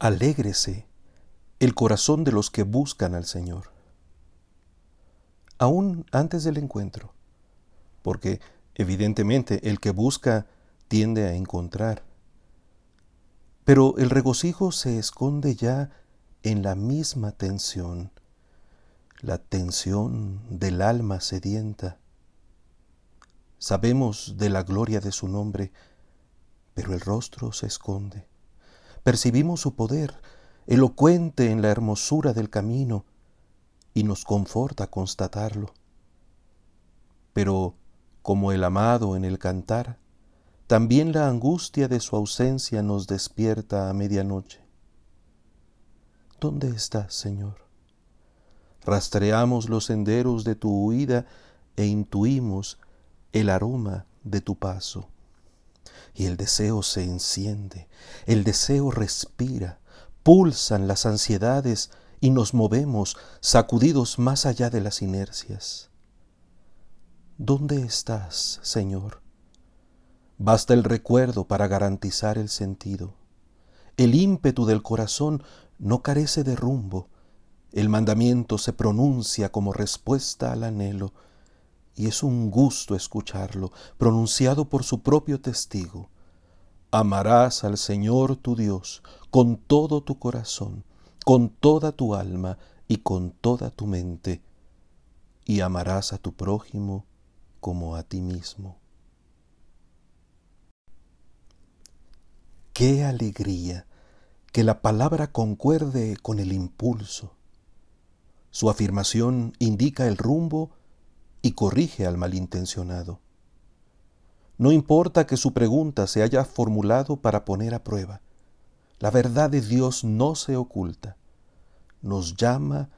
Alégrese el corazón de los que buscan al Señor. Aún antes del encuentro, porque evidentemente el que busca tiende a encontrar. Pero el regocijo se esconde ya en la misma tensión, la tensión del alma sedienta. Sabemos de la gloria de su nombre, pero el rostro se esconde. Percibimos su poder, elocuente en la hermosura del camino, y nos conforta constatarlo. Pero, como el amado en el cantar, también la angustia de su ausencia nos despierta a medianoche. ¿Dónde estás, Señor? Rastreamos los senderos de tu huida e intuimos el aroma de tu paso. Y el deseo se enciende, el deseo respira, pulsan las ansiedades y nos movemos sacudidos más allá de las inercias. ¿Dónde estás, Señor? Basta el recuerdo para garantizar el sentido. El ímpetu del corazón no carece de rumbo. El mandamiento se pronuncia como respuesta al anhelo, y es un gusto escucharlo, pronunciado por su propio testigo. Amarás al Señor tu Dios con todo tu corazón, con toda tu alma y con toda tu mente, y amarás a tu prójimo como a ti mismo. Qué alegría que la palabra concuerde con el impulso. Su afirmación indica el rumbo y corrige al malintencionado. No importa que su pregunta se haya formulado para poner a prueba. La verdad de Dios no se oculta. Nos llama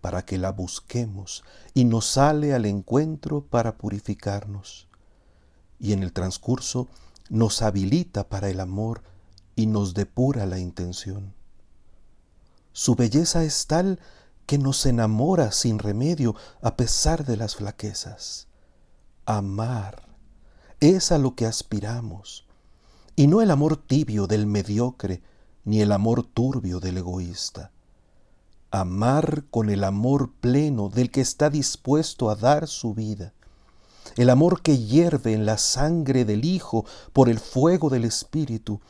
para que la busquemos y nos sale al encuentro para purificarnos. Y en el transcurso nos habilita para el amor y nos depura la intención. Su belleza es tal que nos enamora sin remedio a pesar de las flaquezas. Amar es a lo que aspiramos, y no el amor tibio del mediocre, ni el amor turbio del egoísta. Amar con el amor pleno del que está dispuesto a dar su vida, el amor que hierve en la sangre del Hijo por el fuego del Espíritu,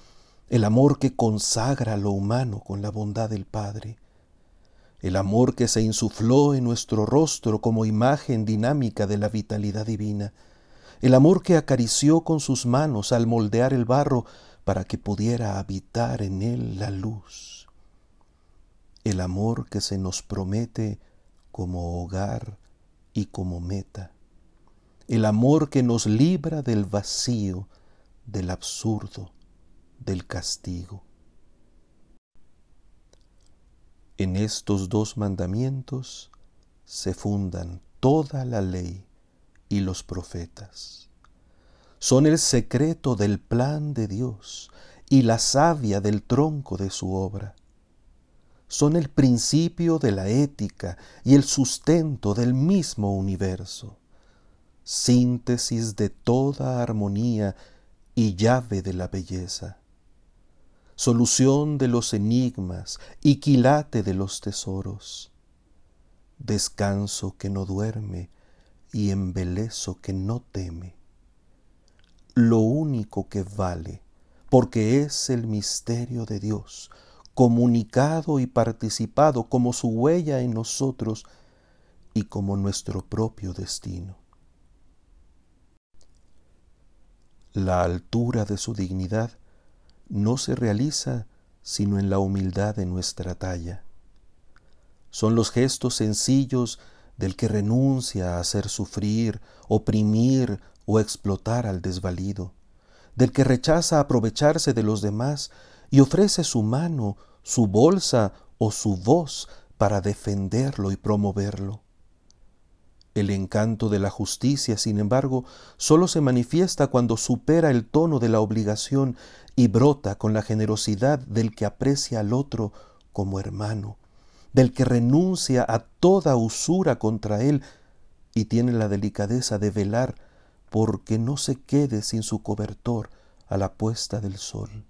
el amor que consagra lo humano con la bondad del Padre, el amor que se insufló en nuestro rostro como imagen dinámica de la vitalidad divina, el amor que acarició con sus manos al moldear el barro para que pudiera habitar en él la luz, el amor que se nos promete como hogar y como meta, el amor que nos libra del vacío, del absurdo, del castigo. En estos dos mandamientos se fundan toda la ley y los profetas. Son el secreto del plan de Dios y la savia del tronco de su obra. Son el principio de la ética y el sustento del mismo universo, síntesis de toda armonía y llave de la belleza solución de los enigmas y quilate de los tesoros, descanso que no duerme y embelezo que no teme, lo único que vale, porque es el misterio de Dios, comunicado y participado como su huella en nosotros y como nuestro propio destino. La altura de su dignidad no se realiza sino en la humildad de nuestra talla. Son los gestos sencillos del que renuncia a hacer sufrir, oprimir o explotar al desvalido, del que rechaza aprovecharse de los demás y ofrece su mano, su bolsa o su voz para defenderlo y promoverlo. El encanto de la justicia, sin embargo, solo se manifiesta cuando supera el tono de la obligación y brota con la generosidad del que aprecia al otro como hermano, del que renuncia a toda usura contra él y tiene la delicadeza de velar porque no se quede sin su cobertor a la puesta del sol.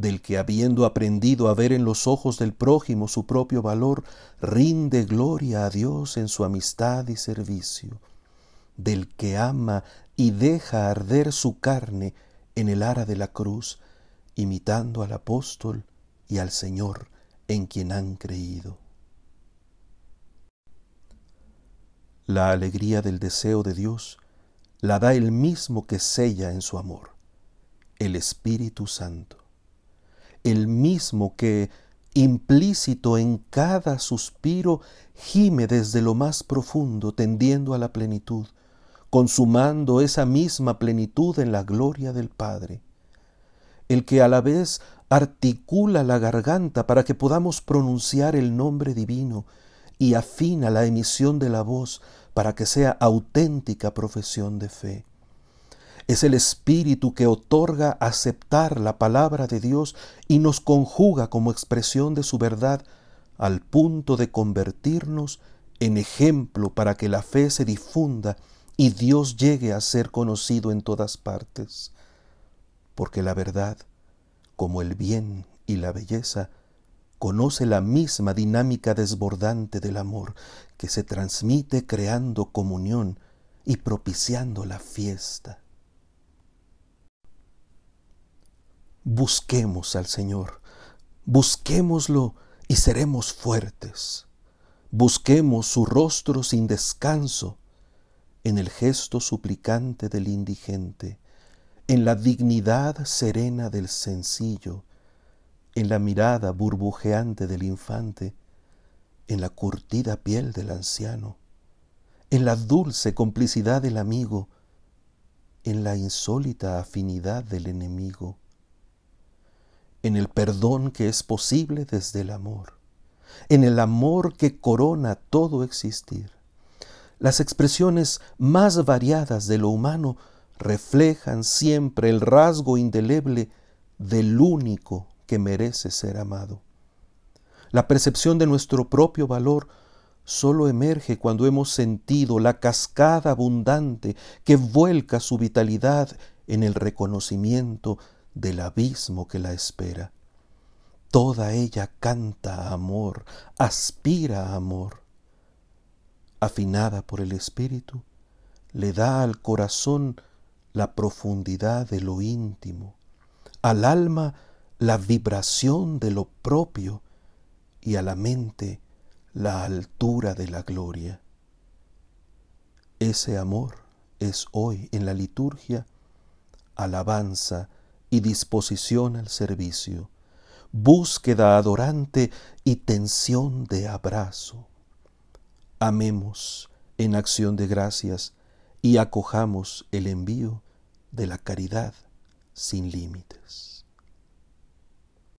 Del que habiendo aprendido a ver en los ojos del prójimo su propio valor, rinde gloria a Dios en su amistad y servicio, del que ama y deja arder su carne en el ara de la cruz, imitando al apóstol y al Señor en quien han creído. La alegría del deseo de Dios la da el mismo que sella en su amor, el Espíritu Santo, el mismo que, implícito en cada suspiro, gime desde lo más profundo, tendiendo a la plenitud, consumando esa misma plenitud en la gloria del Padre, el que a la vez articula la garganta para que podamos pronunciar el nombre divino y afina la emisión de la voz para que sea auténtica profesión de fe. Es el Espíritu que otorga aceptar la palabra de Dios y nos conjuga como expresión de su verdad al punto de convertirnos en ejemplo para que la fe se difunda y Dios llegue a ser conocido en todas partes. Porque la verdad como el bien y la belleza, conoce la misma dinámica desbordante del amor que se transmite creando comunión y propiciando la fiesta. Busquemos al Señor, busquémoslo y seremos fuertes. Busquemos su rostro sin descanso en el gesto suplicante del indigente en la dignidad serena del sencillo, en la mirada burbujeante del infante, en la curtida piel del anciano, en la dulce complicidad del amigo, en la insólita afinidad del enemigo, en el perdón que es posible desde el amor, en el amor que corona todo existir. Las expresiones más variadas de lo humano reflejan siempre el rasgo indeleble del único que merece ser amado. La percepción de nuestro propio valor solo emerge cuando hemos sentido la cascada abundante que vuelca su vitalidad en el reconocimiento del abismo que la espera. Toda ella canta amor, aspira amor. Afinada por el Espíritu, le da al corazón la profundidad de lo íntimo, al alma la vibración de lo propio y a la mente la altura de la gloria. Ese amor es hoy en la liturgia alabanza y disposición al servicio, búsqueda adorante y tensión de abrazo. Amemos en acción de gracias y acojamos el envío de la caridad sin límites.